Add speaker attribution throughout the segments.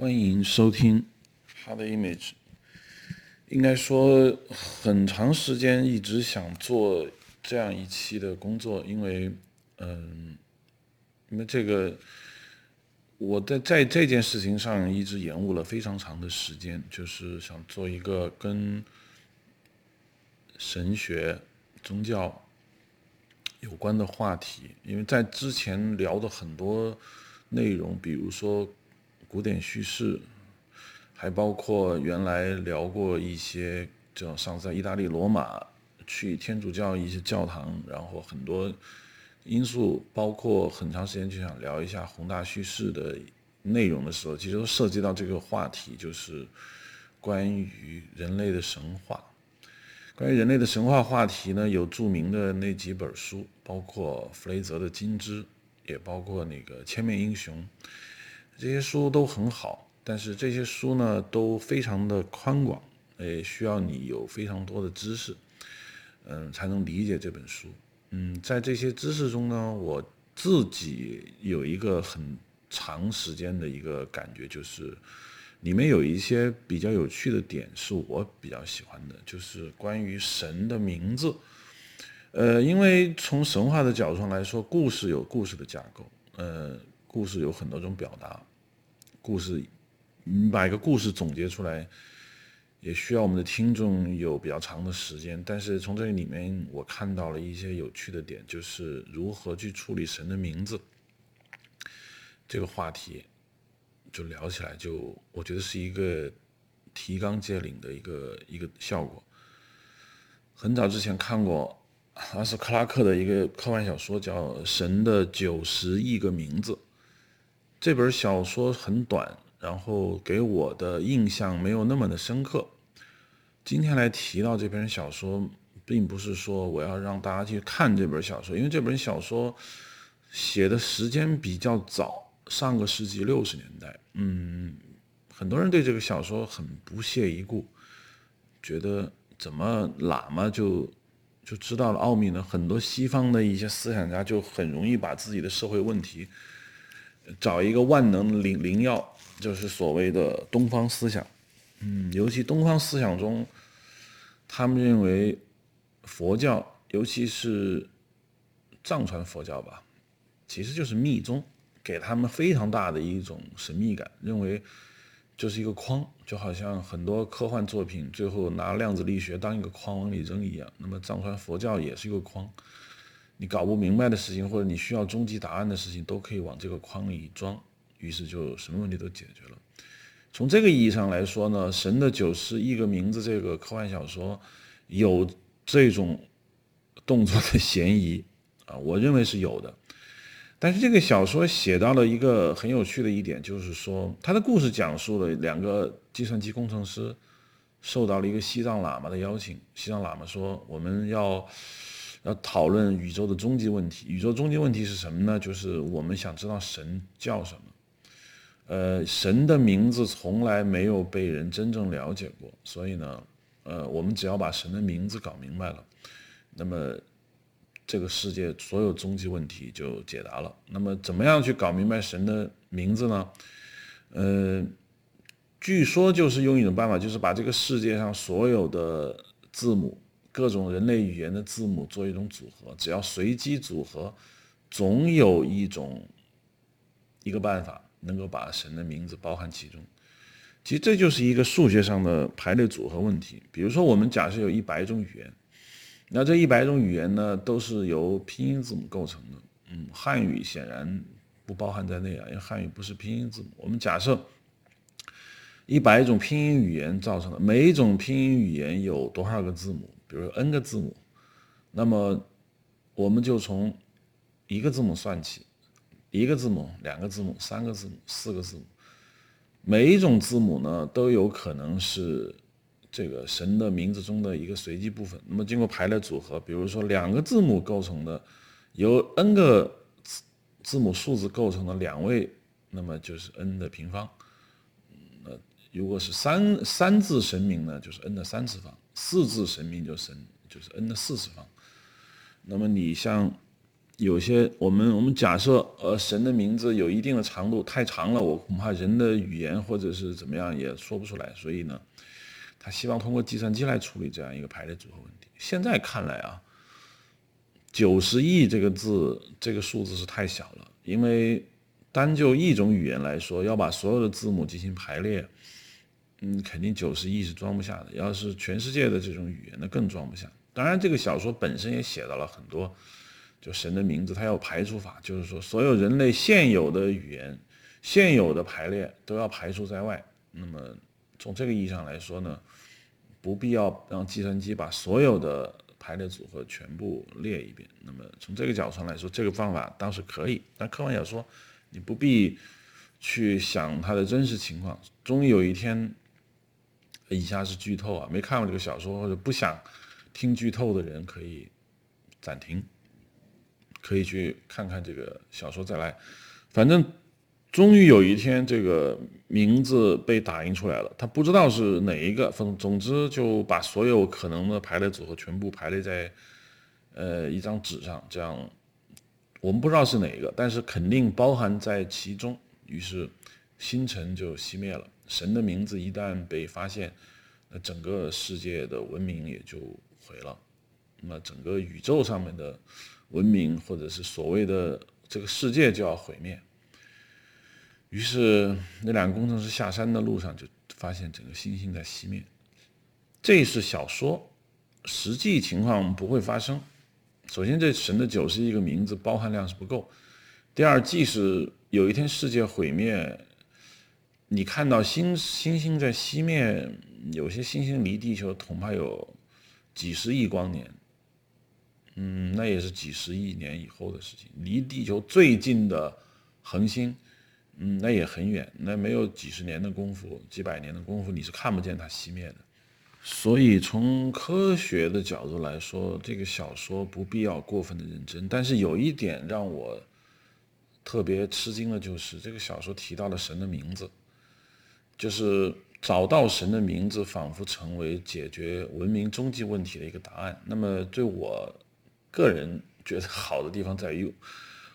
Speaker 1: 欢迎收听《Hard Image》。应该说，很长时间一直想做这样一期的工作，因为，嗯，因为这个，我在在这件事情上一直延误了非常长的时间，就是想做一个跟神学、宗教有关的话题，因为在之前聊的很多内容，比如说古典叙事。还包括原来聊过一些，就上次在意大利罗马去天主教一些教堂，然后很多因素，包括很长时间就想聊一下宏大叙事的内容的时候，其实都涉及到这个话题，就是关于人类的神话。关于人类的神话话题呢，有著名的那几本书，包括弗雷泽的《金枝》，也包括那个《千面英雄》，这些书都很好。但是这些书呢都非常的宽广，也需要你有非常多的知识，嗯，才能理解这本书。嗯，在这些知识中呢，我自己有一个很长时间的一个感觉，就是里面有一些比较有趣的点是我比较喜欢的，就是关于神的名字。呃，因为从神话的角度上来说，故事有故事的架构，呃，故事有很多种表达，故事。你把一个故事总结出来，也需要我们的听众有比较长的时间。但是从这里面，我看到了一些有趣的点，就是如何去处理神的名字这个话题，就聊起来，就我觉得是一个提纲挈领的一个一个效果。很早之前看过阿斯克拉克的一个科幻小说，叫《神的九十亿个名字》。这本小说很短。然后给我的印象没有那么的深刻。今天来提到这本小说，并不是说我要让大家去看这本小说，因为这本小说写的时间比较早，上个世纪六十年代。嗯，很多人对这个小说很不屑一顾，觉得怎么喇嘛就就知道了奥秘呢？很多西方的一些思想家就很容易把自己的社会问题找一个万能灵灵药。就是所谓的东方思想，嗯，尤其东方思想中，他们认为佛教，尤其是藏传佛教吧，其实就是密宗，给他们非常大的一种神秘感，认为就是一个框，就好像很多科幻作品最后拿量子力学当一个框往里扔一样。那么藏传佛教也是一个框，你搞不明白的事情或者你需要终极答案的事情，都可以往这个框里装。于是就什么问题都解决了。从这个意义上来说呢，《神的九十亿个名字》这个科幻小说有这种动作的嫌疑啊，我认为是有的。但是这个小说写到了一个很有趣的一点，就是说他的故事讲述了两个计算机工程师受到了一个西藏喇嘛的邀请，西藏喇嘛说我们要要讨论宇宙的终极问题。宇宙终极问题是什么呢？就是我们想知道神叫什么。呃，神的名字从来没有被人真正了解过，所以呢，呃，我们只要把神的名字搞明白了，那么这个世界所有终极问题就解答了。那么，怎么样去搞明白神的名字呢？呃，据说就是用一种办法，就是把这个世界上所有的字母，各种人类语言的字母做一种组合，只要随机组合，总有一种一个办法。能够把神的名字包含其中，其实这就是一个数学上的排列组合问题。比如说，我们假设有一百种语言，那这一百种语言呢，都是由拼音字母构成的。嗯，汉语显然不包含在内啊，因为汉语不是拼音字母。我们假设一百种拼音语言造成的，每一种拼音语言有多少个字母？比如 n 个字母，那么我们就从一个字母算起。一个字母、两个字母、三个字母、四个字母，每一种字母呢都有可能是这个神的名字中的一个随机部分。那么经过排列组合，比如说两个字母构成的，由 n 个字字母数字构成的两位，那么就是 n 的平方。那如果是三三字神明呢，就是 n 的三次方；四字神明就神就是 n 的四次方。那么你像。有些我们我们假设，呃，神的名字有一定的长度，太长了，我恐怕人的语言或者是怎么样也说不出来，所以呢，他希望通过计算机来处理这样一个排列组合问题。现在看来啊，九十亿这个字，这个数字是太小了，因为单就一种语言来说，要把所有的字母进行排列，嗯，肯定九十亿是装不下的。要是全世界的这种语言，那更装不下。当然，这个小说本身也写到了很多。就神的名字，它要排除法，就是说所有人类现有的语言、现有的排列都要排除在外。那么从这个意义上来说呢，不必要让计算机把所有的排列组合全部列一遍。那么从这个角度上来说，这个方法当时可以。但科幻小说，你不必去想它的真实情况。终于有一天，以下是剧透啊，没看过这个小说或者不想听剧透的人可以暂停。可以去看看这个小说再来，反正终于有一天这个名字被打印出来了，他不知道是哪一个，总总之就把所有可能的排列组合全部排列在呃一张纸上，这样我们不知道是哪一个，但是肯定包含在其中。于是星辰就熄灭了，神的名字一旦被发现，那整个世界的文明也就毁了，那整个宇宙上面的。文明或者是所谓的这个世界就要毁灭，于是那两个工程师下山的路上就发现整个星星在熄灭。这是小说，实际情况不会发生。首先，这神的九十亿个名字包含量是不够；第二，即使有一天世界毁灭，你看到星星星在熄灭，有些星星离地球恐怕有几十亿光年。嗯，那也是几十亿年以后的事情。离地球最近的恒星，嗯，那也很远，那没有几十年的功夫，几百年的功夫，你是看不见它熄灭的。所以从科学的角度来说，这个小说不必要过分的认真。但是有一点让我特别吃惊的就是，这个小说提到了神的名字，就是找到神的名字，仿佛成为解决文明终极问题的一个答案。那么对我。个人觉得好的地方在于，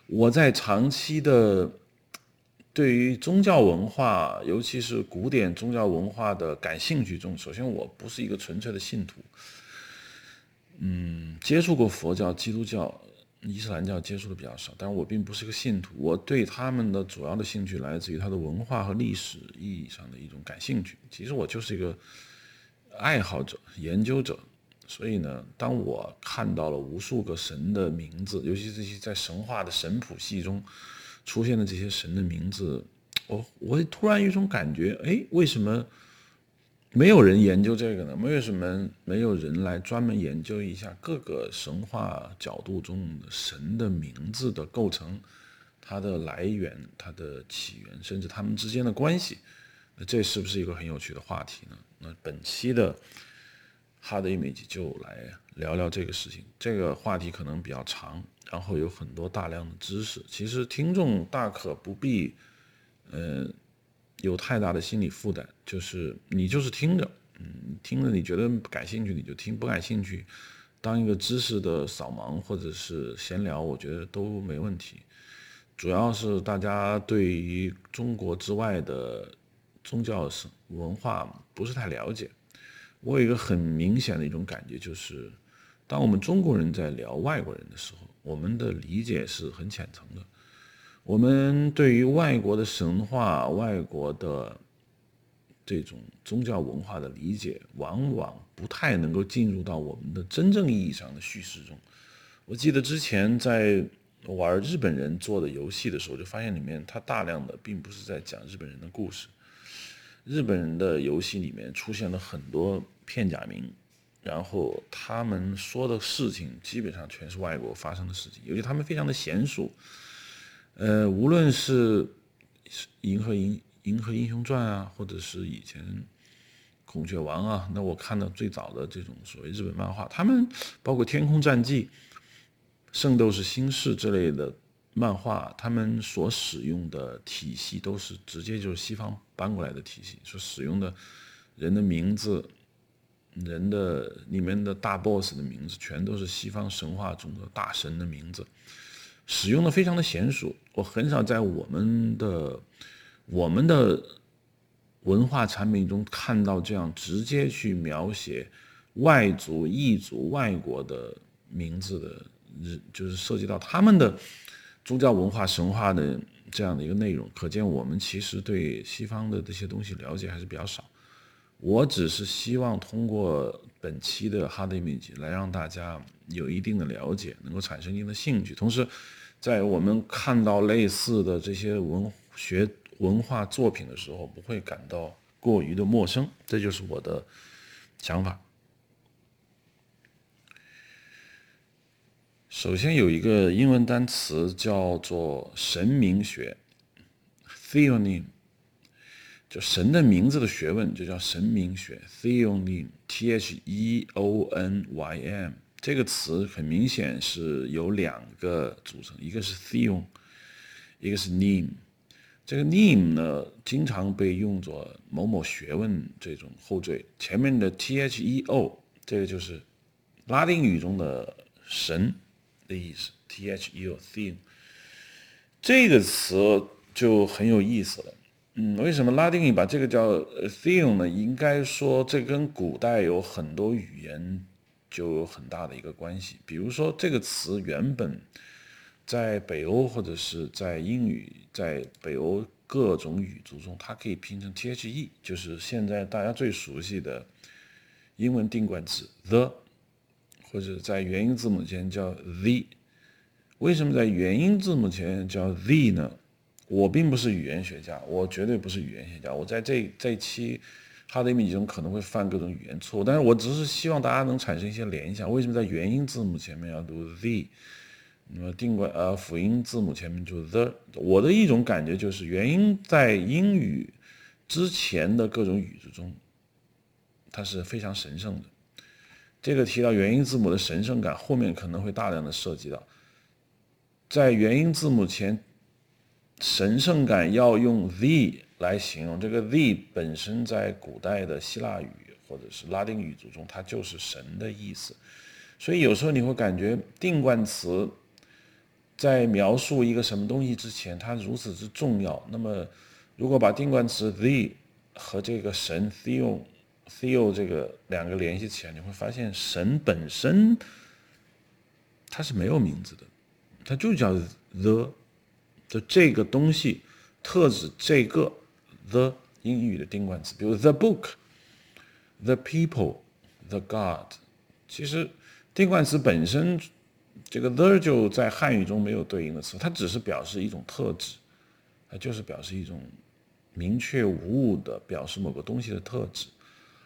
Speaker 1: 我在长期的对于宗教文化，尤其是古典宗教文化的感兴趣中，首先我不是一个纯粹的信徒，嗯，接触过佛教、基督教、伊斯兰教接触的比较少，但是我并不是个信徒，我对他们的主要的兴趣来自于他的文化和历史意义上的一种感兴趣。其实我就是一个爱好者、研究者。所以呢，当我看到了无数个神的名字，尤其这些在神话的神谱系中出现的这些神的名字，我我突然有一种感觉，哎，为什么没有人研究这个呢？为什么没有人来专门研究一下各个神话角度中神的名字的构成、它的来源、它的起源，甚至他们之间的关系？那这是不是一个很有趣的话题呢？那本期的。Hard Image 就来聊聊这个事情，这个话题可能比较长，然后有很多大量的知识。其实听众大可不必，呃，有太大的心理负担，就是你就是听着，嗯，听着你觉得感兴趣你就听，不感兴趣，当一个知识的扫盲或者是闲聊，我觉得都没问题。主要是大家对于中国之外的宗教文化不是太了解。我有一个很明显的一种感觉，就是当我们中国人在聊外国人的时候，我们的理解是很浅层的。我们对于外国的神话、外国的这种宗教文化的理解，往往不太能够进入到我们的真正意义上的叙事中。我记得之前在玩日本人做的游戏的时候，就发现里面它大量的并不是在讲日本人的故事。日本人的游戏里面出现了很多。片假名，然后他们说的事情基本上全是外国发生的事情，尤其他们非常的娴熟。呃，无论是《银河银银河英雄传》啊，或者是以前《孔雀王》啊，那我看到最早的这种所谓日本漫画，他们包括《天空战记》《圣斗士星矢》之类的漫画，他们所使用的体系都是直接就是西方搬过来的体系，所使用的人的名字。人的里面的大 boss 的名字全都是西方神话中的大神的名字，使用的非常的娴熟。我很少在我们的我们的文化产品中看到这样直接去描写外族、异族、外国的名字的，就是涉及到他们的宗教文化、神话的这样的一个内容。可见我们其实对西方的这些东西了解还是比较少。我只是希望通过本期的 Hard Image 来让大家有一定的了解，能够产生一定的兴趣。同时，在我们看到类似的这些文学文化作品的时候，不会感到过于的陌生。这就是我的想法。首先有一个英文单词叫做神明学 （theonym）。就神的名字的学问就叫神明学，theonym，t h e o n y m 这个词很明显是由两个组成，一个是 theon，一个是 name。这个 name 呢，经常被用作某某学问这种后缀，前面的 t h e o 这个就是拉丁语中的神的意思，t h e o theon 这个词就很有意思了。嗯，为什么拉丁语把这个叫 theon 呢？应该说这跟古代有很多语言就有很大的一个关系。比如说这个词原本在北欧或者是在英语，在北欧各种语族中，它可以拼成 the，就是现在大家最熟悉的英文定冠词 the，或者在元音字母前叫 the。为什么在元音字母前叫 the 呢？我并不是语言学家，我绝对不是语言学家。我在这这期哈德米中可能会犯各种语言错误，但是我只是希望大家能产生一些联想。为什么在元音字母前面要读 the？那么定冠呃辅音字母前面就 the？我的一种感觉就是，元音在英语之前的各种语句中，它是非常神圣的。这个提到元音字母的神圣感，后面可能会大量的涉及到，在元音字母前。神圣感要用 the 来形容，这个 the 本身在古代的希腊语或者是拉丁语族中，它就是神的意思。所以有时候你会感觉定冠词在描述一个什么东西之前，它如此之重要。那么，如果把定冠词 the 和这个神 theo theo 这个两个联系起来，你会发现神本身它是没有名字的，它就叫 the。就这个东西，特指这个 the 英语的定冠词，比如 the book，the people，the god。其实定冠词本身，这个 the 就在汉语中没有对应的词，它只是表示一种特质，它就是表示一种明确无误的表示某个东西的特质。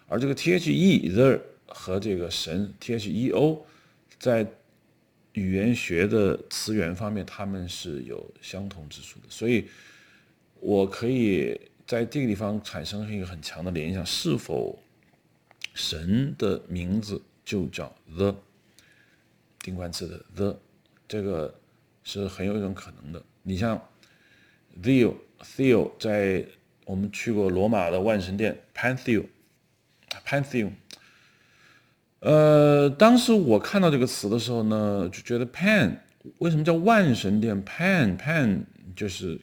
Speaker 1: 而这个 the the 和这个神 theo 在语言学的词源方面，他们是有相同之处的，所以我可以在这个地方产生一个很强的联想：是否神的名字就叫 the 定冠词的 the，这个是很有一种可能的。你像 Theo Theo，在我们去过罗马的万神殿 Pantheon，Pantheon。呃，当时我看到这个词的时候呢，就觉得 Pan 为什么叫万神殿？Pan Pan 就是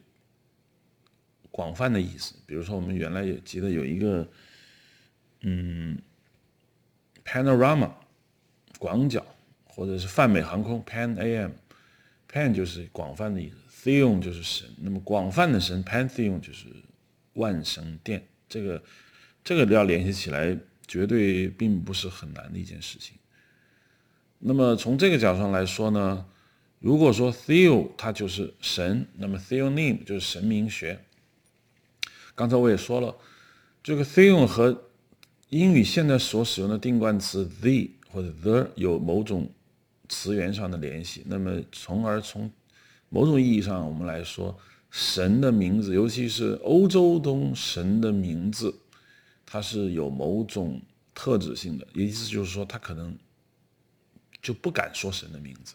Speaker 1: 广泛的意思。比如说，我们原来也记得有一个，嗯，Panorama 广角，或者是泛美航空 Pan Am，Pan 就是广泛的意思，Theon 就是神。那么广泛的神 Pantheon 就是万神殿。这个这个要联系起来。绝对并不是很难的一件事情。那么从这个角度上来说呢，如果说 Theo 它就是神，那么 Theonym 就是神明学。刚才我也说了，这个 Theo 和英语现在所使用的定冠词 the 或者 the 有某种词源上的联系。那么从而从某种意义上我们来说，神的名字，尤其是欧洲中神的名字。它是有某种特质性的，意思就是说，他可能就不敢说神的名字，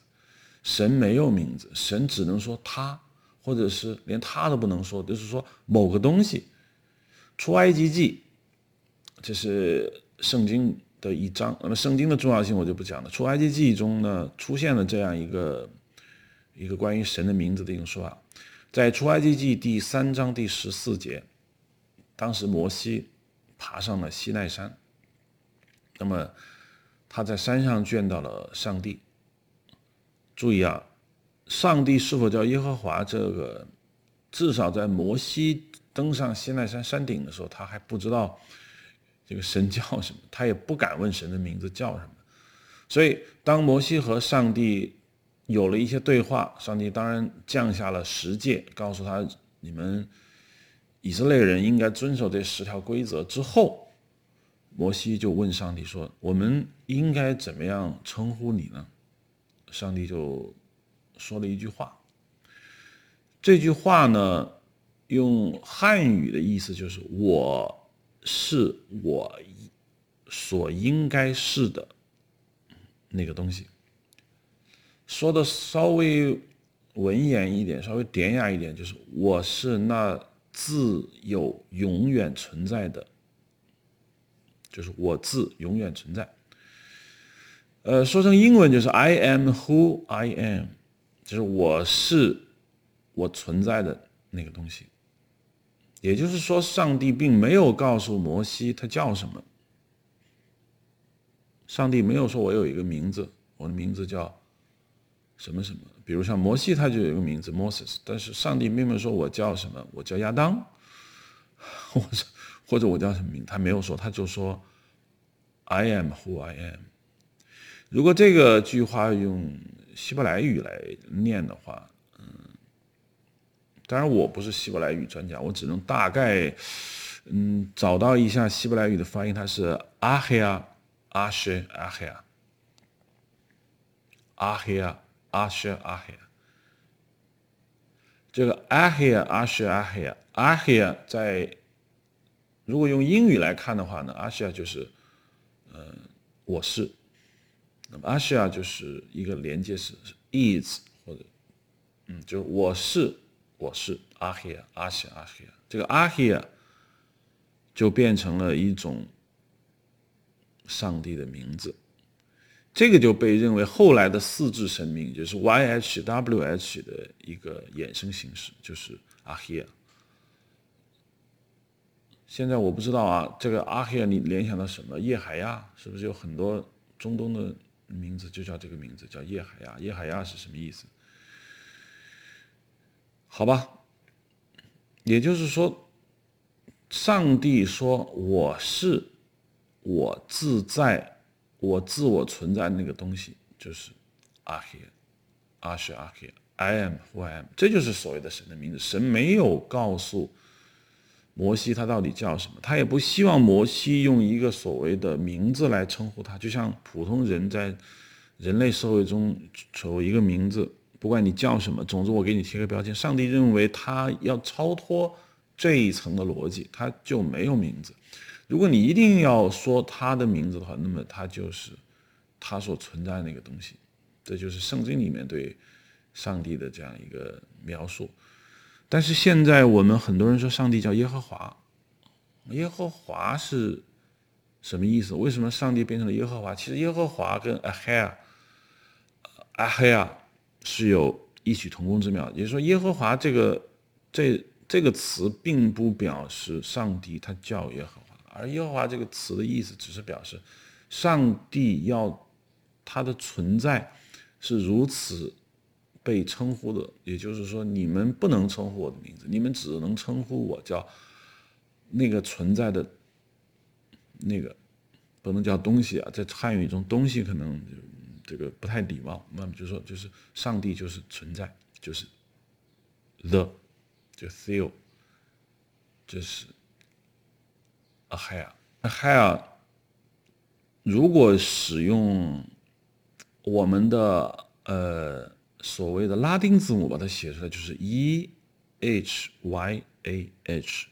Speaker 1: 神没有名字，神只能说他，或者是连他都不能说，就是说某个东西。出埃及记，这是圣经的一章，那么圣经的重要性我就不讲了。出埃及记中呢，出现了这样一个一个关于神的名字的一种说法，在出埃及记第三章第十四节，当时摩西爬上了西奈山，那么他在山上见到了上帝。注意啊，上帝是否叫耶和华？这个至少在摩西登上西奈山山顶的时候，他还不知道这个神叫什么，他也不敢问神的名字叫什么。所以，当摩西和上帝有了一些对话，上帝当然降下了十诫，告诉他你们以色列人应该遵守这十条规则之后，摩西就问上帝说：“我们应该怎么样称呼你呢？”上帝就说了一句话，这句话呢，用汉语的意思就是“我是我所应该是的那个东西”。说的稍微文言一点，稍微典雅一点，就是“我是那自有永远存在的”，就是我自永远存在。呃，说成英文就是 I am who I am，就是我是我存在的那个东西。也就是说，上帝并没有告诉摩西他叫什么。上帝没有说我有一个名字，我的名字叫什么什么。比如像摩西，他就有一个名字 Moses，但是上帝并没有说我叫什么，我叫亚当，或者或者我叫什么名，他没有说，他就说 I am who I am。如果这个句话用希伯来语来念的话，嗯，当然我不是希伯来语专家，我只能大概，嗯，找到一下希伯来语的发音，它是阿黑亚、阿什、阿黑亚、阿黑亚、阿什、阿黑。这个阿黑、阿什、阿黑、阿黑，在如果用英语来看的话呢，阿什亚就是，嗯，我是。那么阿西亚就是一个连接词，is 或者，嗯，就我是我是阿黑阿西阿黑，这个阿黑就变成了一种上帝的名字，这个就被认为后来的四字神明就是 YHWH 的一个衍生形式，就是阿黑亚。现在我不知道啊，这个阿黑亚你联想到什么？叶海亚是不是有很多中东的？名字就叫这个名字，叫叶海亚。叶海亚是什么意思？好吧，也就是说，上帝说我是我自在，我自我存在那个东西，就是阿黑，阿是阿黑，I am who I am，这就是所谓的神的名字。神没有告诉。摩西他到底叫什么？他也不希望摩西用一个所谓的名字来称呼他，就像普通人在人类社会中有一个名字，不管你叫什么，总之我给你贴个标签。上帝认为他要超脱这一层的逻辑，他就没有名字。如果你一定要说他的名字的话，那么他就是他所存在那个东西。这就是圣经里面对上帝的这样一个描述。但是现在我们很多人说上帝叫耶和华，耶和华是什么意思？为什么上帝变成了耶和华？其实耶和华跟阿黑亚、阿黑亚是有异曲同工之妙。也就是说，耶和华这个这这个词并不表示上帝他叫耶和华，而耶和华这个词的意思只是表示上帝要他的存在是如此。被称呼的，也就是说，你们不能称呼我的名字，你们只能称呼我叫那个存在的那个，不能叫东西啊，在汉语中，东西可能这个不太礼貌。那么就说，就是上帝就是存在，就是 the，就 feel，就是 a hair，a hair。如果使用我们的呃。所谓的拉丁字母把它写出来就是 E H Y A H，E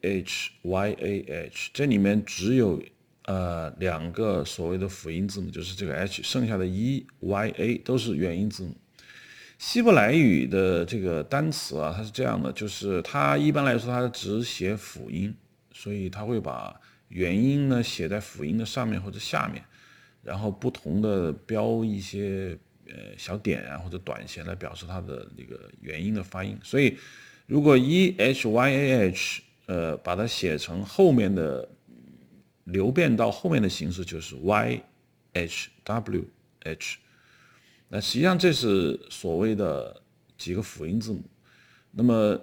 Speaker 1: H Y A H，这里面只有呃两个所谓的辅音字母，就是这个 H，剩下的 E Y A 都是元音字母。希伯来语的这个单词啊，它是这样的，就是它一般来说它只写辅音，所以它会把元音呢写在辅音的上面或者下面。然后不同的标一些呃小点啊或者短弦来表示它的那个元音的发音。所以，如果 e h y a h 呃把它写成后面的流变到后面的形式就是 y h w h，那实际上这是所谓的几个辅音字母。那么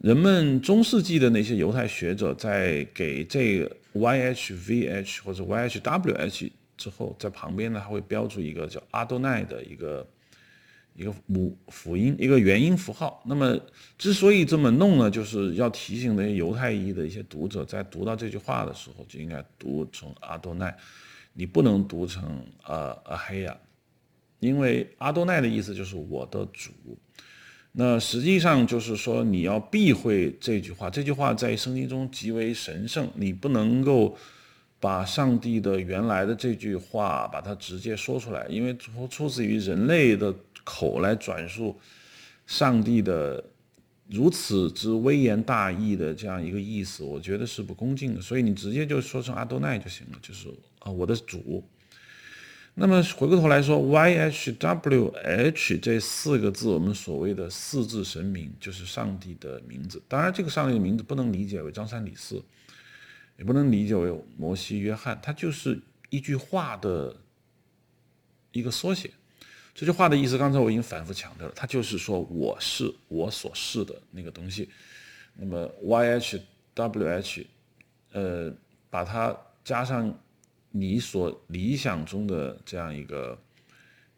Speaker 1: 人们中世纪的那些犹太学者在给这个 y h v h 或者 y h w h 之后，在旁边呢还会标注一个叫阿多奈的一个一个母辅音，一个元音符号。那么之所以这么弄呢，就是要提醒那些犹太裔的一些读者，在读到这句话的时候，就应该读成阿多奈，你不能读成呃阿黑呀，因为阿多奈的意思就是我的主。那实际上就是说，你要避讳这句话。这句话在圣经中极为神圣，你不能够把上帝的原来的这句话把它直接说出来，因为出出自于人类的口来转述上帝的如此之微言大义的这样一个意思，我觉得是不恭敬的。所以你直接就说成阿多奈就行了，就是啊，我的主。那么回过头来说，Y H W H 这四个字，我们所谓的四字神明，就是上帝的名字。当然，这个上帝的名字不能理解为张三李四，也不能理解为摩西约翰，它就是一句话的一个缩写。这句话的意思，刚才我已经反复强调了，它就是说我是我所是的那个东西。那么 Y H W H，呃，把它加上。你所理想中的这样一个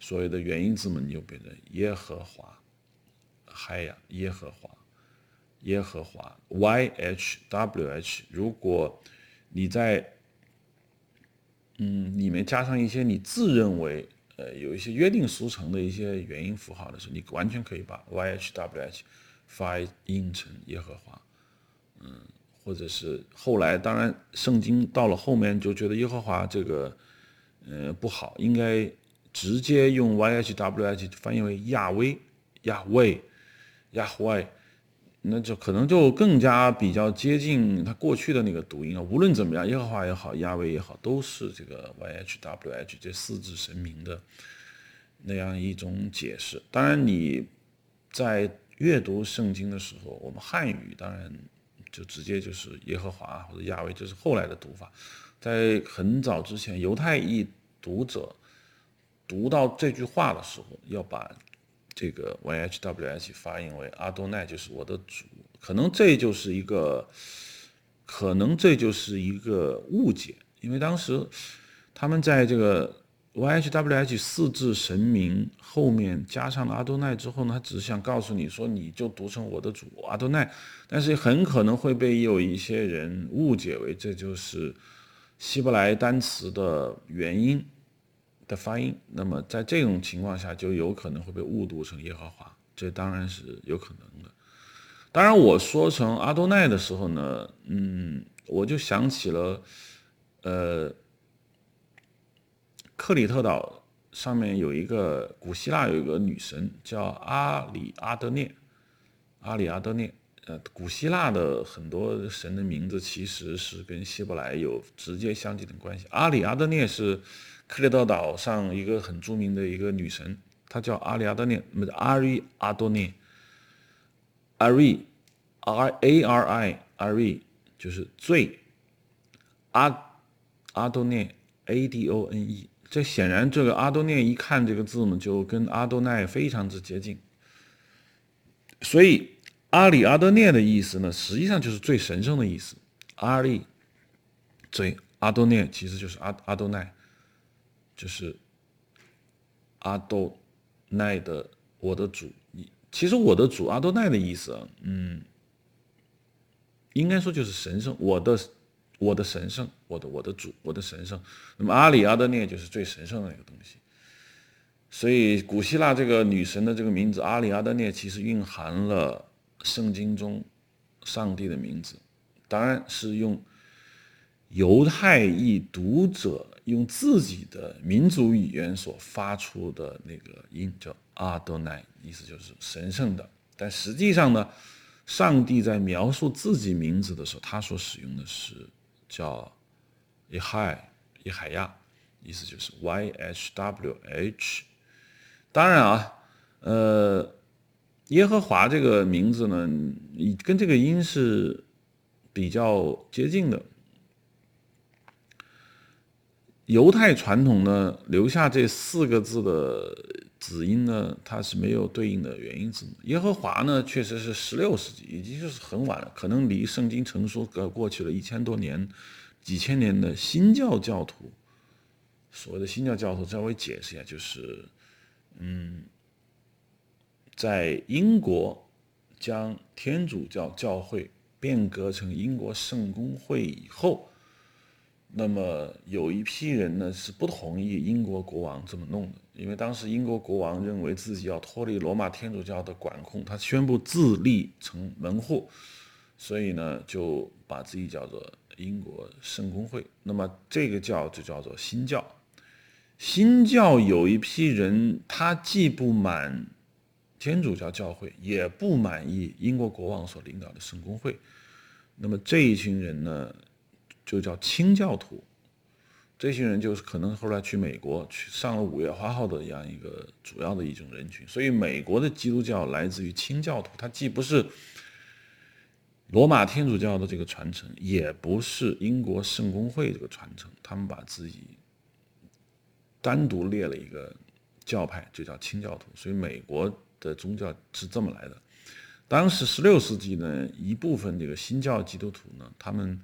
Speaker 1: 所谓的元音字母，你就变成耶和华，嗨呀，耶和华，耶和华，Y H W H。如果你在嗯里面加上一些你自认为呃有一些约定俗成的一些元音符号的时候，你完全可以把 Y H W H 发音成耶和华，嗯。或者是后来，当然，圣经到了后面就觉得耶和华这个，呃，不好，应该直接用 Y H W H 翻译为亚威、亚威、亚威，那就可能就更加比较接近他过去的那个读音啊。无论怎么样，耶和华也好，亚威也好，都是这个 Y H W H 这四字神明的那样一种解释。当然，你在阅读圣经的时候，我们汉语当然。就直接就是耶和华或者亚维，这是后来的读法。在很早之前，犹太裔读者读到这句话的时候，要把这个 Y H W H 发音为阿多奈，就是我的主。可能这就是一个，可能这就是一个误解，因为当时他们在这个。Y H W H 四字神明后面加上了阿多奈之后呢，他只是想告诉你说，你就读成我的主阿多奈，但是很可能会被有一些人误解为这就是希伯来单词的原因的发音。那么在这种情况下，就有可能会被误读成耶和华，这当然是有可能的。当然，我说成阿多奈的时候呢，嗯，我就想起了，呃。克里特岛上面有一个古希腊有一个女神叫阿里阿德涅，阿里阿德涅。呃，古希腊的很多神的名字其实是跟希伯来有直接相近的关系。阿里阿德涅是克里特岛上一个很著名的一个女神，她叫阿里阿德涅，不是阿瑞阿多涅，阿瑞，R A R I，阿瑞就是最，阿阿多涅，A D O N E。这显然，这个阿多涅一看这个字母就跟阿多奈非常之接近，所以阿里阿多涅的意思呢，实际上就是最神圣的意思。阿里最阿多涅其实就是阿阿多奈，就是阿多奈的我的主。其实我的主阿多奈的意思，嗯，应该说就是神圣我的。我的神圣，我的我的主，我的神圣。那么阿里阿德涅就是最神圣的那个东西。所以古希腊这个女神的这个名字阿里阿德涅，其实蕴含了圣经中上帝的名字，当然是用犹太裔读者用自己的民族语言所发出的那个音，叫阿多奈，意思就是神圣的。但实际上呢，上帝在描述自己名字的时候，他所使用的是。叫伊海伊海亚，意思就是 Y H W H，当然啊，呃，耶和华这个名字呢，跟这个音是比较接近的。犹太传统呢，留下这四个字的子音呢，它是没有对应的元音字母。耶和华呢，确实是十六世纪，已经就是很晚了，可能离圣经成书呃过去了一千多年、几千年的新教教徒。所谓的新教教徒，稍微解释一下，就是，嗯，在英国将天主教教会变革成英国圣公会以后。那么有一批人呢是不同意英国国王这么弄的，因为当时英国国王认为自己要脱离罗马天主教的管控，他宣布自立成门户，所以呢就把自己叫做英国圣公会。那么这个教就叫做新教。新教有一批人，他既不满天主教教会，也不满意英国国王所领导的圣公会。那么这一群人呢？就叫清教徒，这些人就是可能后来去美国去上了五月花号的这样一个主要的一种人群。所以美国的基督教来自于清教徒，它既不是罗马天主教的这个传承，也不是英国圣公会这个传承，他们把自己单独列了一个教派，就叫清教徒。所以美国的宗教是这么来的。当时十六世纪呢，一部分这个新教基督徒呢，他们。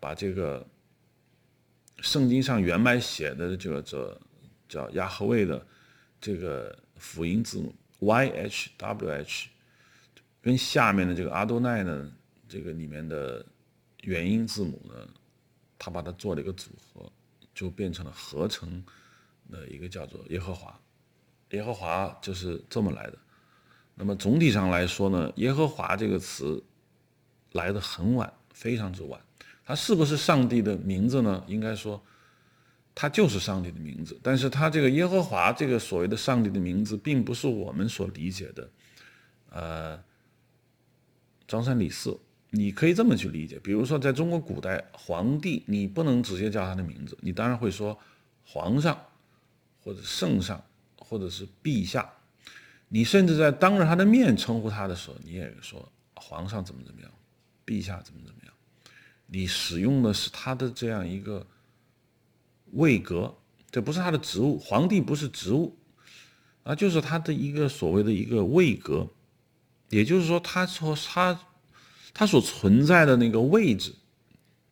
Speaker 1: 把这个圣经上原来写的这个这叫亚赫卫的这个辅音字母 Y H W H，跟下面的这个阿多奈呢这个里面的元音字母呢，他把它做了一个组合，就变成了合成的一个叫做耶和华。耶和华就是这么来的。那么总体上来说呢，耶和华这个词来的很晚，非常之晚。它是不是上帝的名字呢？应该说，它就是上帝的名字。但是它这个耶和华这个所谓的上帝的名字，并不是我们所理解的，呃，张三李四。你可以这么去理解，比如说在中国古代，皇帝你不能直接叫他的名字，你当然会说皇上，或者圣上，或者是陛下。你甚至在当着他的面称呼他的时候，你也说皇上怎么怎么样，陛下怎么怎么样。你使用的是他的这样一个位格，这不是他的职务，皇帝不是职务，啊，就是他的一个所谓的一个位格，也就是说，他说他他所存在的那个位置，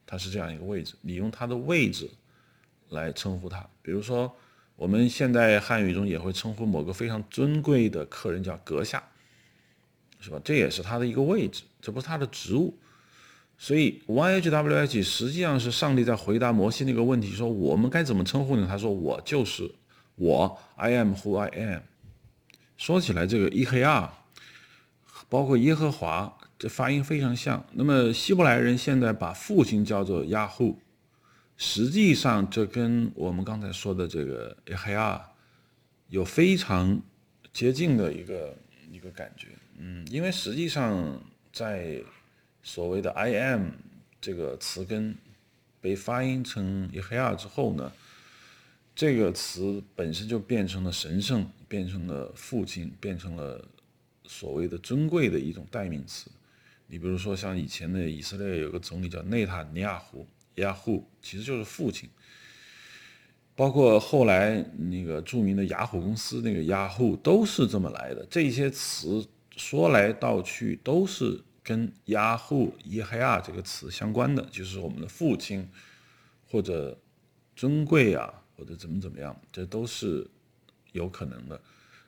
Speaker 1: 他是这样一个位置，你用他的位置来称呼他，比如说我们现在汉语中也会称呼某个非常尊贵的客人叫阁下，是吧？这也是他的一个位置，这不是他的职务。所以 Y H W H 实际上是上帝在回答摩西那个问题，说我们该怎么称呼你？他说我就是我，I am who I am。说起来，这个伊黑亚，包括耶和华，这发音非常像。那么希伯来人现在把父亲叫做亚户，实际上这跟我们刚才说的这个伊黑亚有非常接近的一个一个感觉。嗯，因为实际上在所谓的 “I am” 这个词根被发音成耶和亚之后呢，这个词本身就变成了神圣，变成了父亲，变成了所谓的尊贵的一种代名词。你比如说，像以前的以色列有个总理叫内塔尼亚胡，，yahhu，其实就是父亲。包括后来那个著名的雅虎公司那个 “yahhu” 都是这么来的。这些词说来道去都是。跟雅虎耶黑亚这个词相关的，就是我们的父亲，或者尊贵啊，或者怎么怎么样，这都是有可能的。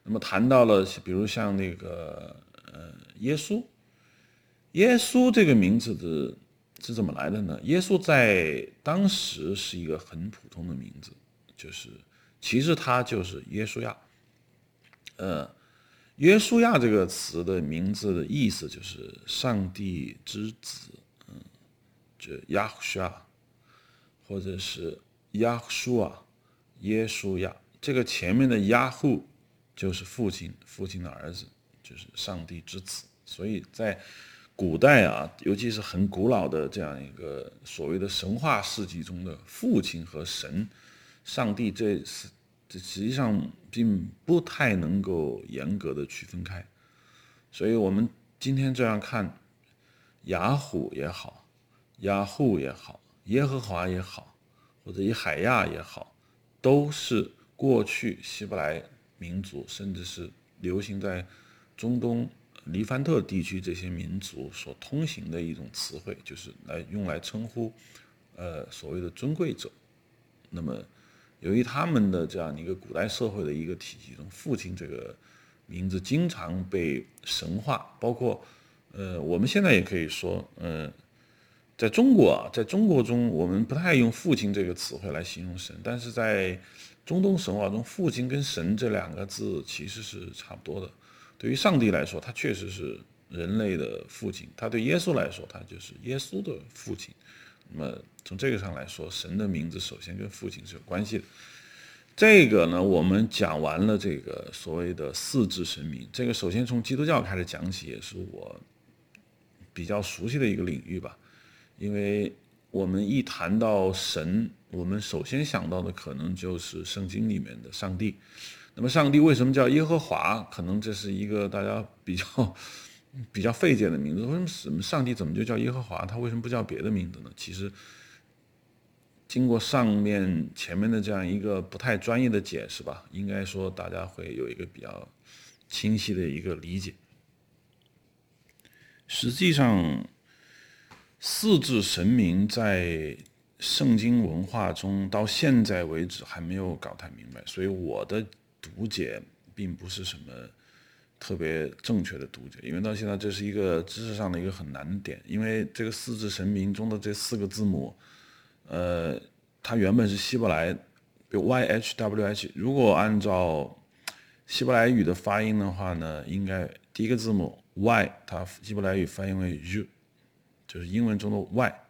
Speaker 1: 那么谈到了，比如像那个呃耶稣，耶稣这个名字的是怎么来的呢？耶稣在当时是一个很普通的名字，就是其实他就是耶稣亚，呃。约书亚这个词的名字的意思就是上帝之子，嗯，就亚书亚，或者是亚书啊，耶稣亚。这个前面的亚户就是父亲，父亲的儿子，就是上帝之子。所以在古代啊，尤其是很古老的这样一个所谓的神话世纪中的父亲和神、上帝这是。这实际上并不太能够严格的区分开。所以我们今天这样看，雅虎也好，雅虎也好，耶和华也好，或者以海亚也好，都是过去希伯来民族，甚至是流行在中东黎凡特地区这些民族所通行的一种词汇，就是来用来称呼，呃，所谓的尊贵者。那么，由于他们的这样一个古代社会的一个体系中，父亲这个。名字经常被神化，包括，呃，我们现在也可以说，嗯，在中国啊，在中国中，我们不太用“父亲”这个词汇来形容神，但是在中东神话中，“父亲”跟“神”这两个字其实是差不多的。对于上帝来说，他确实是人类的父亲；他对耶稣来说，他就是耶稣的父亲。那么从这个上来说，神的名字首先跟父亲是有关系的。这个呢，我们讲完了这个所谓的四字神明。这个首先从基督教开始讲起，也是我比较熟悉的一个领域吧。因为我们一谈到神，我们首先想到的可能就是圣经里面的上帝。那么，上帝为什么叫耶和华？可能这是一个大家比较比较费解的名字。为什么上帝怎么就叫耶和华？他为什么不叫别的名字呢？其实。经过上面前面的这样一个不太专业的解释吧，应该说大家会有一个比较清晰的一个理解。实际上，四字神明在圣经文化中到现在为止还没有搞太明白，所以我的读解并不是什么特别正确的读解，因为到现在这是一个知识上的一个很难点，因为这个四字神明中的这四个字母。呃，它原本是希伯来，比如 Y H W H。如果按照希伯来语的发音的话呢，应该第一个字母 Y，它希伯来语发音为 U，就是英文中的 Y。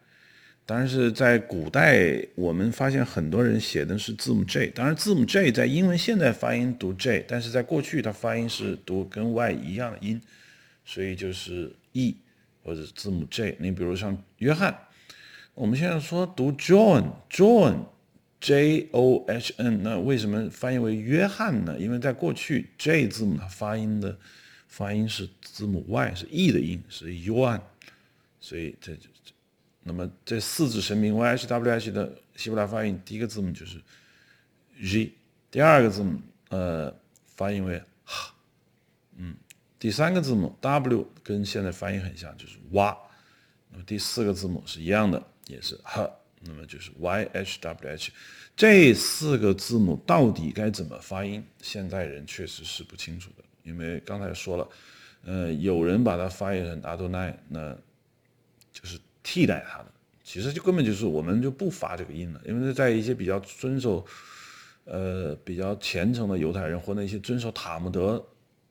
Speaker 1: 但是在古代，我们发现很多人写的是字母 J。当然，字母 J 在英文现在发音读 J，但是在过去它发音是读跟 Y 一样的音，所以就是 E 或者字母 J。你比如像约翰。我们现在说读 John，John，J O H N，那为什么翻译为约翰呢？因为在过去 J 字母它发音的发音是字母 Y，是 E 的音，是 Yuan，所以这就，那么这四字神明 Y H W H 的希伯来发音，第一个字母就是 Z，第二个字母呃发音为哈嗯，第三个字母 W 跟现在发音很像，就是哇，那么第四个字母是一样的。也是哈那么就是 y h w h，这四个字母到底该怎么发音？现代人确实是不清楚的，因为刚才说了，呃，有人把它发译成阿多奈，那就是替代它的，其实就根本就是我们就不发这个音了，因为在一些比较遵守，呃，比较虔诚的犹太人或那些遵守塔木德，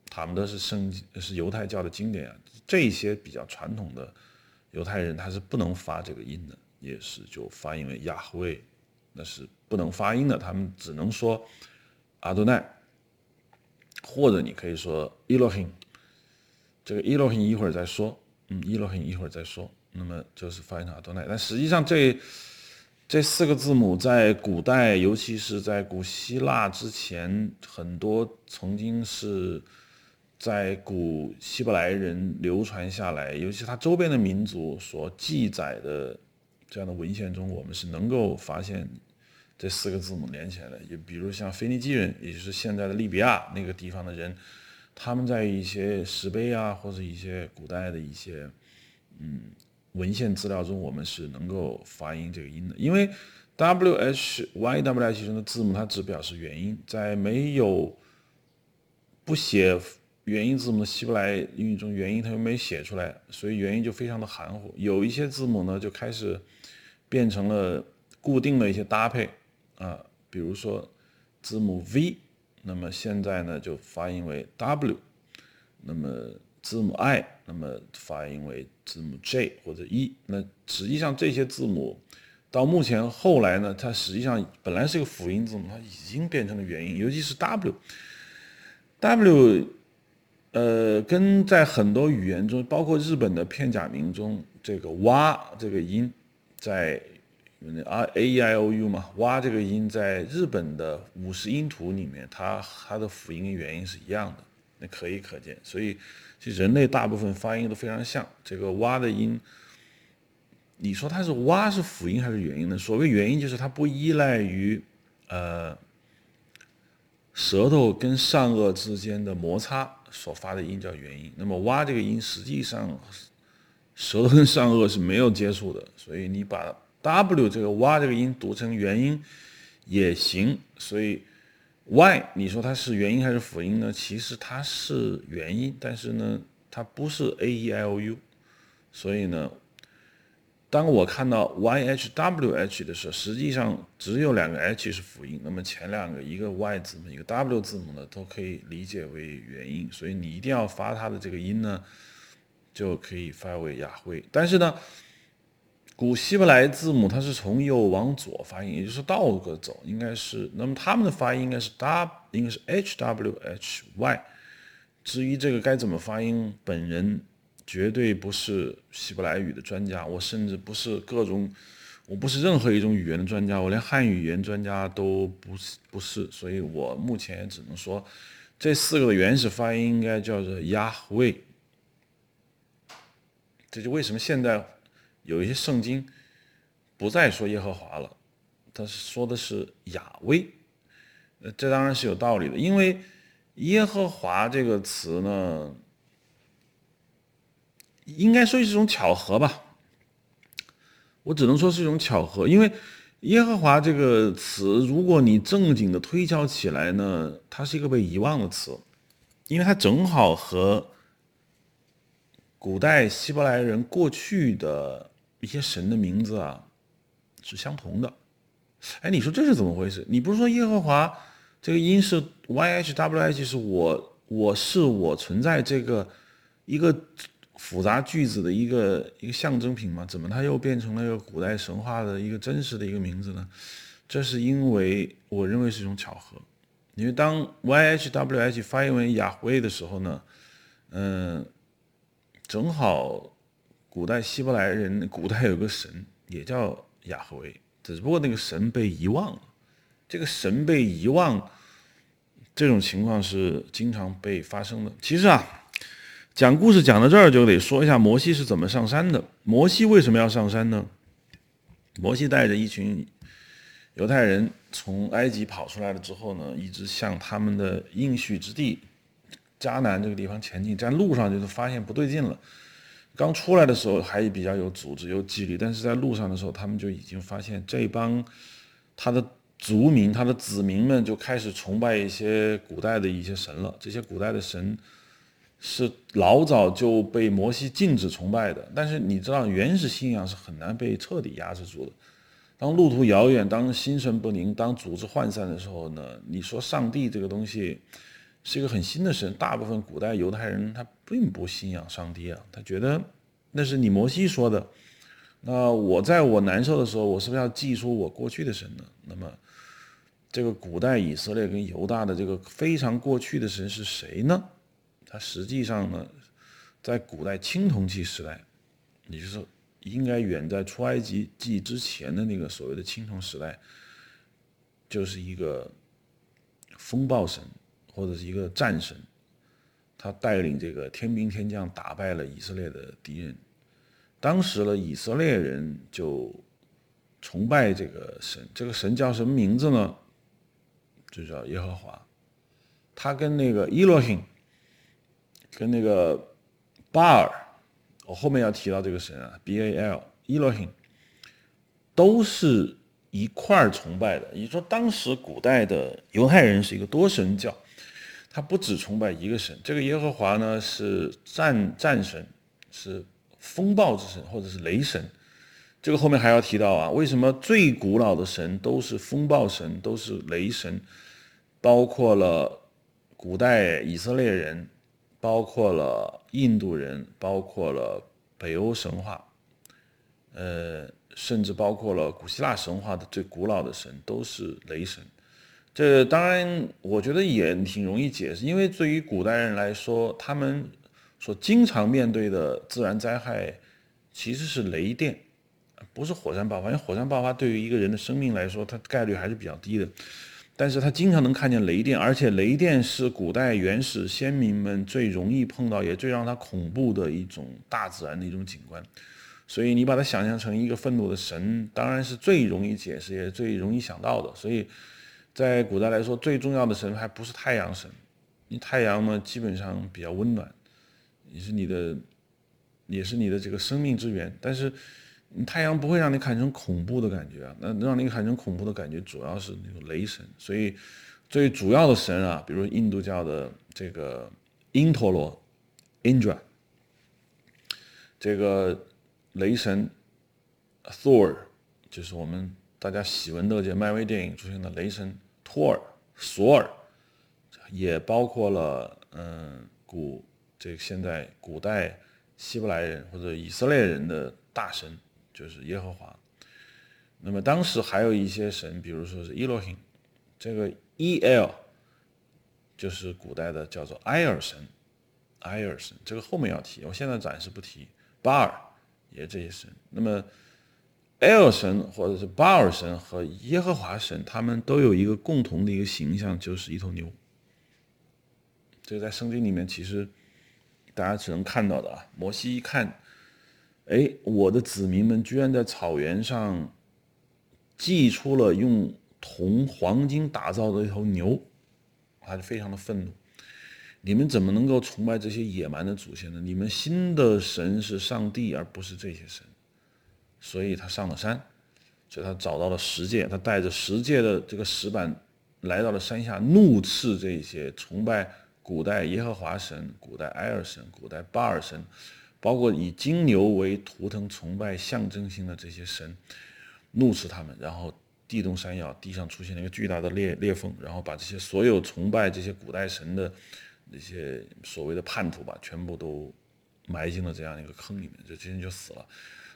Speaker 1: 塔木德是圣是犹太教的经典啊，这些比较传统的犹太人他是不能发这个音的。也是就发音为雅虎威，那是不能发音的，他们只能说阿多奈，或者你可以说伊洛辛，这个伊洛辛一会儿再说，嗯，伊洛辛一会儿再说，那么就是发音成阿多奈，但实际上这这四个字母在古代，尤其是在古希腊之前，很多曾经是在古希伯来人流传下来，尤其他周边的民族所记载的。这样的文献中，我们是能够发现这四个字母连起来的。也比如像腓尼基人，也就是现在的利比亚那个地方的人，他们在一些石碑啊，或者一些古代的一些嗯文献资料中，我们是能够发音这个音的。因为 W H Y W H 中的字母，它只表示元音，在没有不写元音字母的希伯来英语中，元音它又没写出来，所以元音就非常的含糊。有一些字母呢，就开始。变成了固定的一些搭配啊，比如说字母 V，那么现在呢就发音为 W，那么字母 I，那么发音为字母 J 或者 E。那实际上这些字母到目前后来呢，它实际上本来是个辅音字母，它已经变成了元音，尤其是 W，W，呃，跟在很多语言中，包括日本的片假名中，这个哇这个音。在啊 a e i o u 嘛，哇这个音在日本的五十音图里面，它它的辅音跟元音是一样的，可以可见。所以，其实人类大部分发音都非常像。这个哇的音，你说它是哇是辅音还是元音呢？所谓元音，就是它不依赖于呃舌头跟上颚之间的摩擦所发的音叫元音。那么哇这个音实际上。舌头跟上颚是没有接触的，所以你把 W 这个哇这个音读成元音也行。所以 Y 你说它是元音还是辅音呢？其实它是元音，但是呢它不是 A E I O U。所以呢，当我看到 Y H W H 的时候，实际上只有两个 H 是辅音，那么前两个一个 Y 字母一个 W 字母呢都可以理解为元音。所以你一定要发它的这个音呢。就可以发为雅辉，但是呢，古希伯来字母它是从右往左发音，也就是倒着走，应该是，那么他们的发音应该是 W，应该是 H W H Y。至于这个该怎么发音，本人绝对不是希伯来语的专家，我甚至不是各种，我不是任何一种语言的专家，我连汉语言专家都不是，不是，所以我目前只能说，这四个的原始发音应该叫做雅辉。这就为什么现在有一些圣经不再说耶和华了，他说的是亚威，呃，这当然是有道理的，因为耶和华这个词呢，应该说是一种巧合吧，我只能说是一种巧合，因为耶和华这个词，如果你正经的推敲起来呢，它是一个被遗忘的词，因为它正好和。古代希伯来人过去的一些神的名字啊，是相同的。哎，你说这是怎么回事？你不是说耶和华这个音是 Y H W H 是我我是我存在这个一个复杂句子的一个一个象征品吗？怎么它又变成了一个古代神话的一个真实的一个名字呢？这是因为我认为是一种巧合。因为当 Y H W H 发音为雅辉的时候呢，嗯。正好，古代希伯来人古代有个神也叫亚赫维，只不过那个神被遗忘了。这个神被遗忘，这种情况是经常被发生的。其实啊，讲故事讲到这儿就得说一下摩西是怎么上山的。摩西为什么要上山呢？摩西带着一群犹太人从埃及跑出来了之后呢，一直向他们的应许之地。迦南这个地方前进，在路上就是发现不对劲了。刚出来的时候还比较有组织、有纪律，但是在路上的时候，他们就已经发现这帮他的族民、他的子民们就开始崇拜一些古代的一些神了。这些古代的神是老早就被摩西禁止崇拜的。但是你知道，原始信仰是很难被彻底压制住的。当路途遥远、当心神不宁、当组织涣散的时候呢？你说上帝这个东西。是一个很新的神，大部分古代犹太人他并不信仰上帝啊，他觉得那是你摩西说的。那我在我难受的时候，我是不是要记出我过去的神呢？那么，这个古代以色列跟犹大的这个非常过去的神是谁呢？他实际上呢，在古代青铜器时代，也就是应该远在出埃及记之前的那个所谓的青铜时代，就是一个风暴神。或者是一个战神，他带领这个天兵天将打败了以色列的敌人。当时呢，以色列人就崇拜这个神，这个神叫什么名字呢？就叫耶和华。他跟那个伊洛辛，跟那个巴尔，我后面要提到这个神啊，B A L，伊洛辛，都是一块儿崇拜的。也就说，当时古代的犹太人是一个多神教。他不只崇拜一个神，这个耶和华呢是战战神，是风暴之神或者是雷神。这个后面还要提到啊，为什么最古老的神都是风暴神，都是雷神？包括了古代以色列人，包括了印度人，包括了北欧神话，呃，甚至包括了古希腊神话的最古老的神都是雷神。这当然，我觉得也挺容易解释，因为对于古代人来说，他们所经常面对的自然灾害其实是雷电，不是火山爆发，因为火山爆发对于一个人的生命来说，它概率还是比较低的。但是他经常能看见雷电，而且雷电是古代原始先民们最容易碰到，也最让他恐怖的一种大自然的一种景观。所以你把它想象成一个愤怒的神，当然是最容易解释，也最容易想到的。所以在古代来说，最重要的神还不是太阳神，你太阳嘛，基本上比较温暖，也是你的，也是你的这个生命之源。但是太阳不会让你产生恐怖的感觉啊，那让你产生恐怖的感觉主要是那个雷神。所以最主要的神啊，比如印度教的这个因陀罗 （Indra），这个雷神 Thor，就是我们大家喜闻乐见、漫威电影出现的雷神托尔、索尔，也包括了嗯古这个现在古代希伯来人或者以色列人的大神。就是耶和华，那么当时还有一些神，比如说是伊洛辛这个 E L 就是古代的叫做埃尔神，埃尔神这个后面要提，我现在暂时不提。巴尔也这些神，那么埃尔神或者是巴尔神和耶和华神，他们都有一个共同的一个形象，就是一头牛。这个在圣经里面其实大家只能看到的啊，摩西一看。哎，我的子民们居然在草原上祭出了用铜黄金打造的一头牛，他就非常的愤怒。你们怎么能够崇拜这些野蛮的祖先呢？你们新的神是上帝，而不是这些神。所以他上了山，所以他找到了十戒，他带着十戒的这个石板来到了山下，怒斥这些崇拜古代耶和华神、古代埃尔神、古代巴尔神。包括以金牛为图腾崇拜象征性的这些神，怒斥他们，然后地动山摇，地上出现了一个巨大的裂裂缝，然后把这些所有崇拜这些古代神的那些所谓的叛徒吧，全部都埋进了这样一个坑里面，这些人就死了。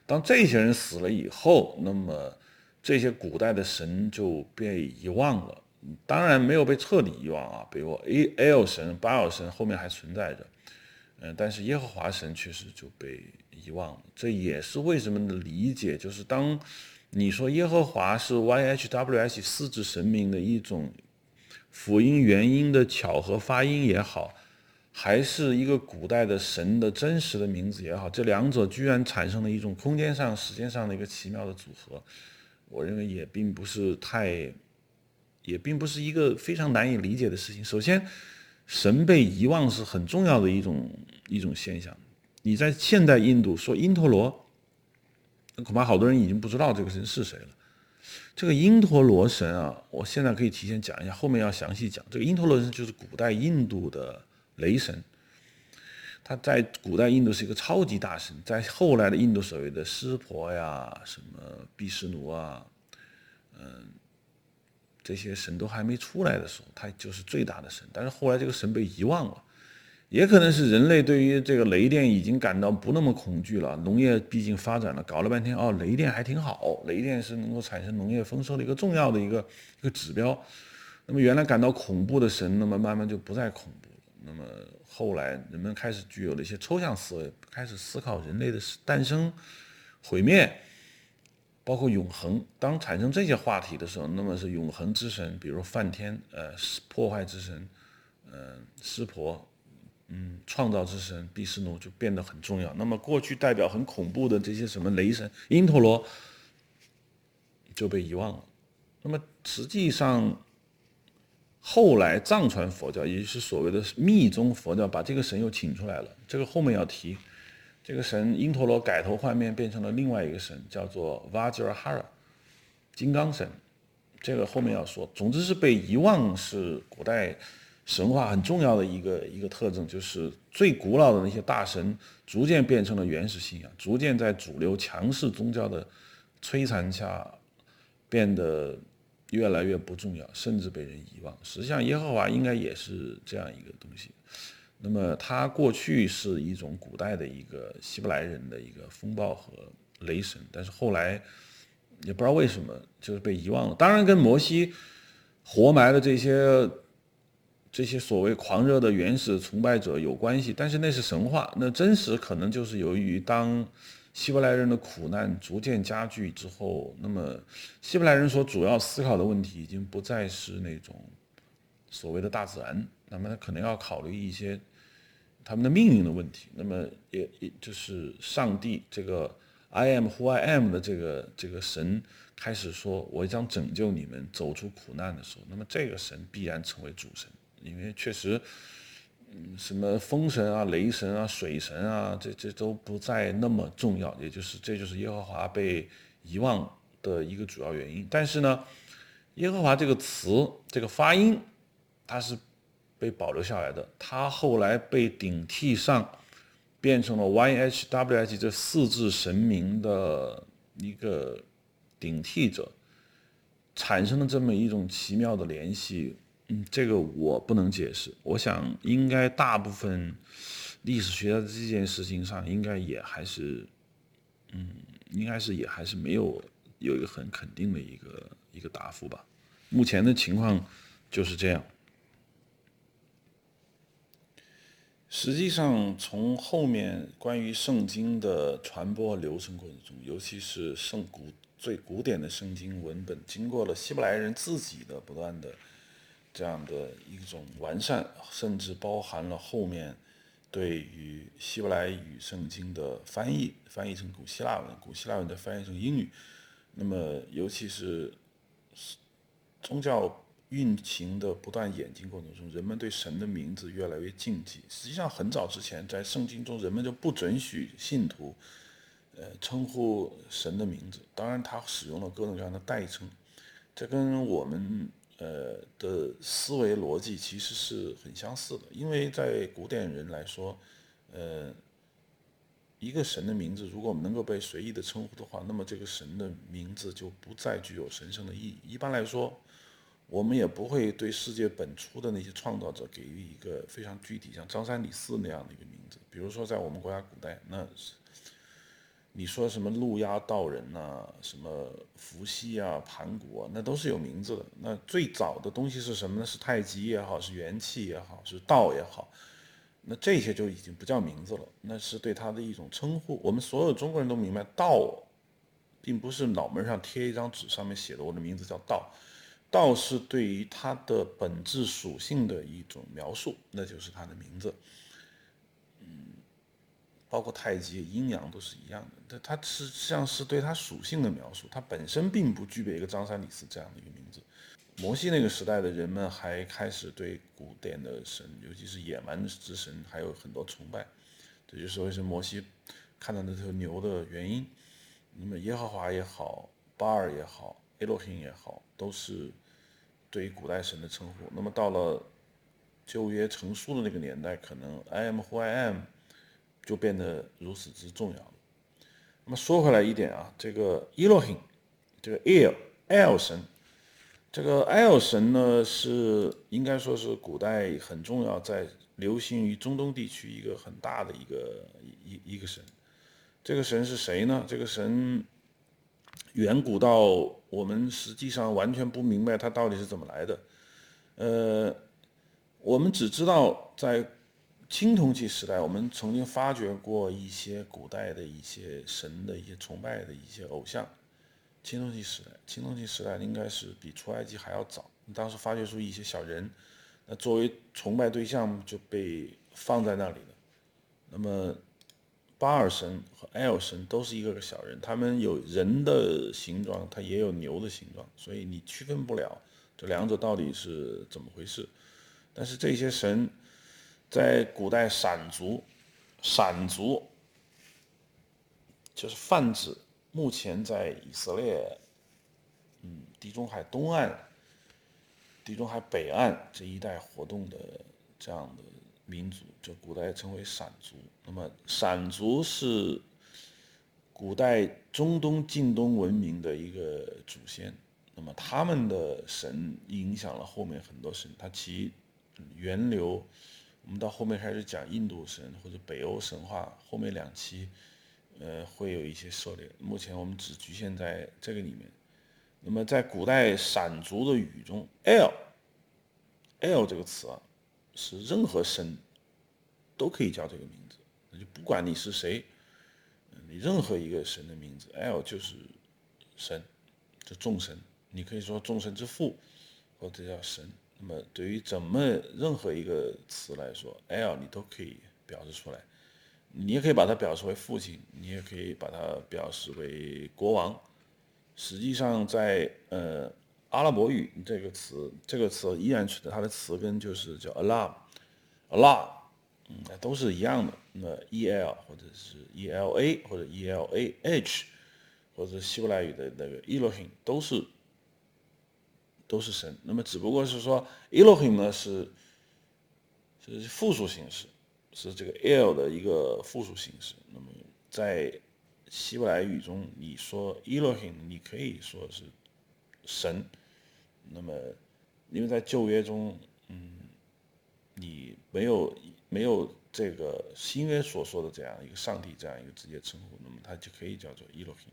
Speaker 1: 当这些人死了以后，那么这些古代的神就被遗忘了，当然没有被彻底遗忘啊，比如 A L 神、巴尔神后面还存在着。嗯，但是耶和华神确实就被遗忘了，这也是为什么的理解，就是当你说耶和华是 YHWH 四字神明的一种辅音元音的巧合发音也好，还是一个古代的神的真实的名字也好，这两者居然产生了一种空间上、时间上的一个奇妙的组合，我认为也并不是太，也并不是一个非常难以理解的事情。首先。神被遗忘是很重要的一种一种现象。你在现代印度说因陀罗，恐怕好多人已经不知道这个神是谁了。这个因陀罗神啊，我现在可以提前讲一下，后面要详细讲。这个因陀罗神就是古代印度的雷神，他在古代印度是一个超级大神，在后来的印度所谓的湿婆呀、什么毗湿奴啊，嗯。这些神都还没出来的时候，他就是最大的神。但是后来这个神被遗忘了，也可能是人类对于这个雷电已经感到不那么恐惧了。农业毕竟发展了，搞了半天哦，雷电还挺好，雷电是能够产生农业丰收的一个重要的一个一个指标。那么原来感到恐怖的神，那么慢慢就不再恐怖。那么后来人们开始具有了一些抽象思维，开始思考人类的诞生、毁灭。包括永恒，当产生这些话题的时候，那么是永恒之神，比如梵天，呃，破坏之神，嗯，湿婆，嗯，创造之神毗湿奴就变得很重要。那么过去代表很恐怖的这些什么雷神因陀罗就被遗忘了。那么实际上，后来藏传佛教，也就是所谓的密宗佛教，把这个神又请出来了。这个后面要提。这个神因陀罗改头换面，变成了另外一个神，叫做 Vajrahara，金刚神。这个后面要说。总之是被遗忘，是古代神话很重要的一个一个特征，就是最古老的那些大神逐渐变成了原始信仰，逐渐在主流强势宗教的摧残下变得越来越不重要，甚至被人遗忘。实际上，耶和华应该也是这样一个东西。那么，他过去是一种古代的一个希伯来人的一个风暴和雷神，但是后来也不知道为什么就是被遗忘了。当然，跟摩西活埋的这些这些所谓狂热的原始崇拜者有关系，但是那是神话，那真实可能就是由于当希伯来人的苦难逐渐加剧之后，那么希伯来人所主要思考的问题已经不再是那种所谓的大自然，那么他可能要考虑一些他们的命运的问题。那么也也就是上帝这个 I am who I am 的这个这个神开始说，我将拯救你们走出苦难的时候，那么这个神必然成为主神，因为确实。嗯，什么风神啊、雷神啊、水神啊，这这都不再那么重要，也就是这就是耶和华被遗忘的一个主要原因。但是呢，耶和华这个词这个发音，它是被保留下来的。它后来被顶替上，变成了 YHWH 这四字神明的一个顶替者，产生了这么一种奇妙的联系。嗯，这个我不能解释。我想，应该大部分历史学家在这件事情上，应该也还是，嗯，应该是也还是没有有一个很肯定的一个一个答复吧。目前的情况就是这样。实际上，从后面关于圣经的传播流程过程中，尤其是圣古最古典的圣经文本，经过了希伯来人自己的不断的。这样的一种完善，甚至包含了后面对于希伯来语圣经的翻译，翻译成古希腊文，古希腊文再翻译成英语。那么，尤其是宗教运行的不断演进过程中，人们对神的名字越来越禁忌。实际上，很早之前，在圣经中，人们就不准许信徒呃称呼神的名字。当然，他使用了各种各样的代称，这跟我们。呃的思维逻辑其实是很相似的，因为在古典人来说，呃，一个神的名字，如果我们能够被随意的称呼的话，那么这个神的名字就不再具有神圣的意义。一般来说，我们也不会对世界本初的那些创造者给予一个非常具体，像张三李四那样的一个名字。比如说，在我们国家古代，那。你说什么路亚道人呐，什么伏羲啊、盘古啊，那都是有名字的。那最早的东西是什么呢？是太极也好，是元气也好，是道也好，那这些就已经不叫名字了，那是对他的一种称呼。我们所有中国人都明白，道，并不是脑门上贴一张纸，上面写的我的名字叫道，道是对于它的本质属性的一种描述，那就是它的名字。包括太极、阴阳都是一样的，它它实际上是对它属性的描述，它本身并不具备一个张三李四这样的一个名字。摩西那个时代的人们还开始对古典的神，尤其是野蛮之神，还有很多崇拜，这就是为什么摩西看到那头牛的原因。那么耶和华也好，巴尔也好，Elohim 也好，都是对于古代神的称呼。那么到了旧约成书的那个年代，可能 I am who I am。就变得如此之重要了。那么说回来一点啊，这个 Elohim，这个 El，El 神，这个 El 神呢是应该说是古代很重要，在流行于中东地区一个很大的一个一一个神。这个神是谁呢？这个神远古到我们实际上完全不明白它到底是怎么来的。呃，我们只知道在。青铜器时代，我们曾经发掘过一些古代的一些神的一些崇拜的一些偶像。青铜器时代，青铜器时代应该是比出埃及还要早。当时发掘出一些小人，那作为崇拜对象就被放在那里了。那么巴尔神和埃尔神都是一个个小人，他们有人的形状，他也有牛的形状，所以你区分不了这两者到底是怎么回事。但是这些神。在古代，闪族，闪族就是泛指目前在以色列，嗯，地中海东岸、地中海北岸这一带活动的这样的民族，就古代称为闪族。那么，闪族是古代中东、近东文明的一个祖先。那么，他们的神影响了后面很多神，它其源流。我们到后面开始讲印度神或者北欧神话，后面两期，呃，会有一些涉猎。目前我们只局限在这个里面。那么在古代闪族的语中，L，L 这个词啊，是任何神都可以叫这个名字，那就不管你是谁，你任何一个神的名字 L 就是神，就众神，你可以说众神之父，或者叫神。那么对于怎么任何一个词来说，l 你都可以表示出来。你也可以把它表示为父亲，你也可以把它表示为国王。实际上，在呃阿拉伯语这个词，这个词依然存在它的词根就是叫 Allah，Allah，嗯，都是一样的。那 E-L 或者是 E-L-A 或者 E-L-A-H，或者希伯来语的那个 Elohim 都是都是神。那么只不过是说 Elohim 呢是是复数形式。是这个 l 的一个复数形式。那么在希伯来语中，你说 Elohim，你可以说是神。那么因为在旧约中，嗯，你没有没有这个新约所说的这样一个上帝这样一个直接称呼，那么它就可以叫做 Elohim。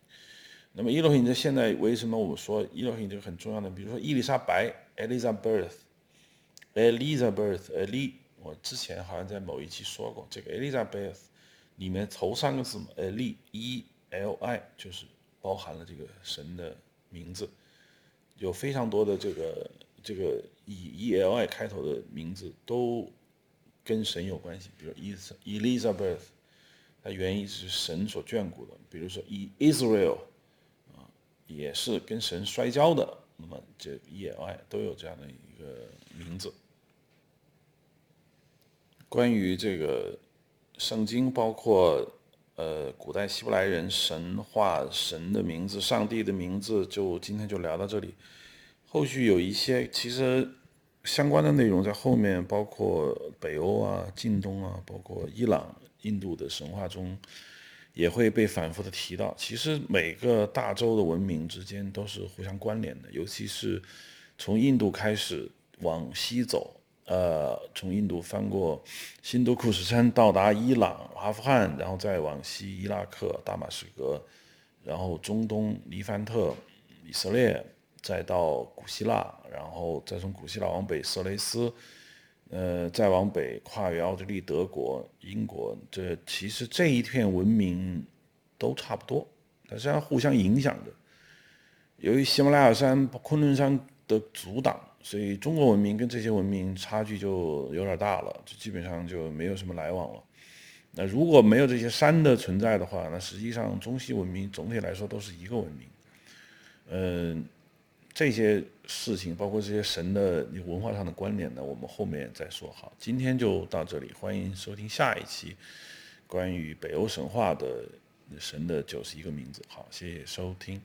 Speaker 1: 那么 Elohim 在现在为什么我们说 Elohim 这个很重要的？比如说伊丽莎白 Elizabeth，Elizabeth，Eli。我之前好像在某一期说过，这个 Elizabeth 里面头三个字母 Eli E L I 就是包含了这个神的名字，有非常多的这个这个以 E L I 开头的名字都跟神有关系，比如 Elizabeth，它原意是神所眷顾的，比如说 Israel，也是跟神摔跤的，那么这野外都有这样的一个名字。关于这个圣经，包括呃古代希伯来人神话神的名字、上帝的名字，就今天就聊到这里。后续有一些其实相关的内容在后面，包括北欧啊、近东啊，包括伊朗、印度的神话中，也会被反复的提到。其实每个大洲的文明之间都是互相关联的，尤其是从印度开始往西走。呃，从印度翻过新都库什山，到达伊朗、阿富汗，然后再往西伊拉克、大马士革，然后中东黎凡特、以色列，再到古希腊，然后再从古希腊往北色雷斯，呃，再往北跨越奥地利、德国、英国，这其实这一片文明都差不多，它实际上互相影响的。由于喜马拉雅山、昆仑山的阻挡。所以中国文明跟这些文明差距就有点大了，就基本上就没有什么来往了。那如果没有这些山的存在的话，那实际上中西文明总体来说都是一个文明。嗯，这些事情包括这些神的文化上的关联呢，我们后面再说。好，今天就到这里，欢迎收听下一期关于北欧神话的神的九十一个名字。好，谢谢收听。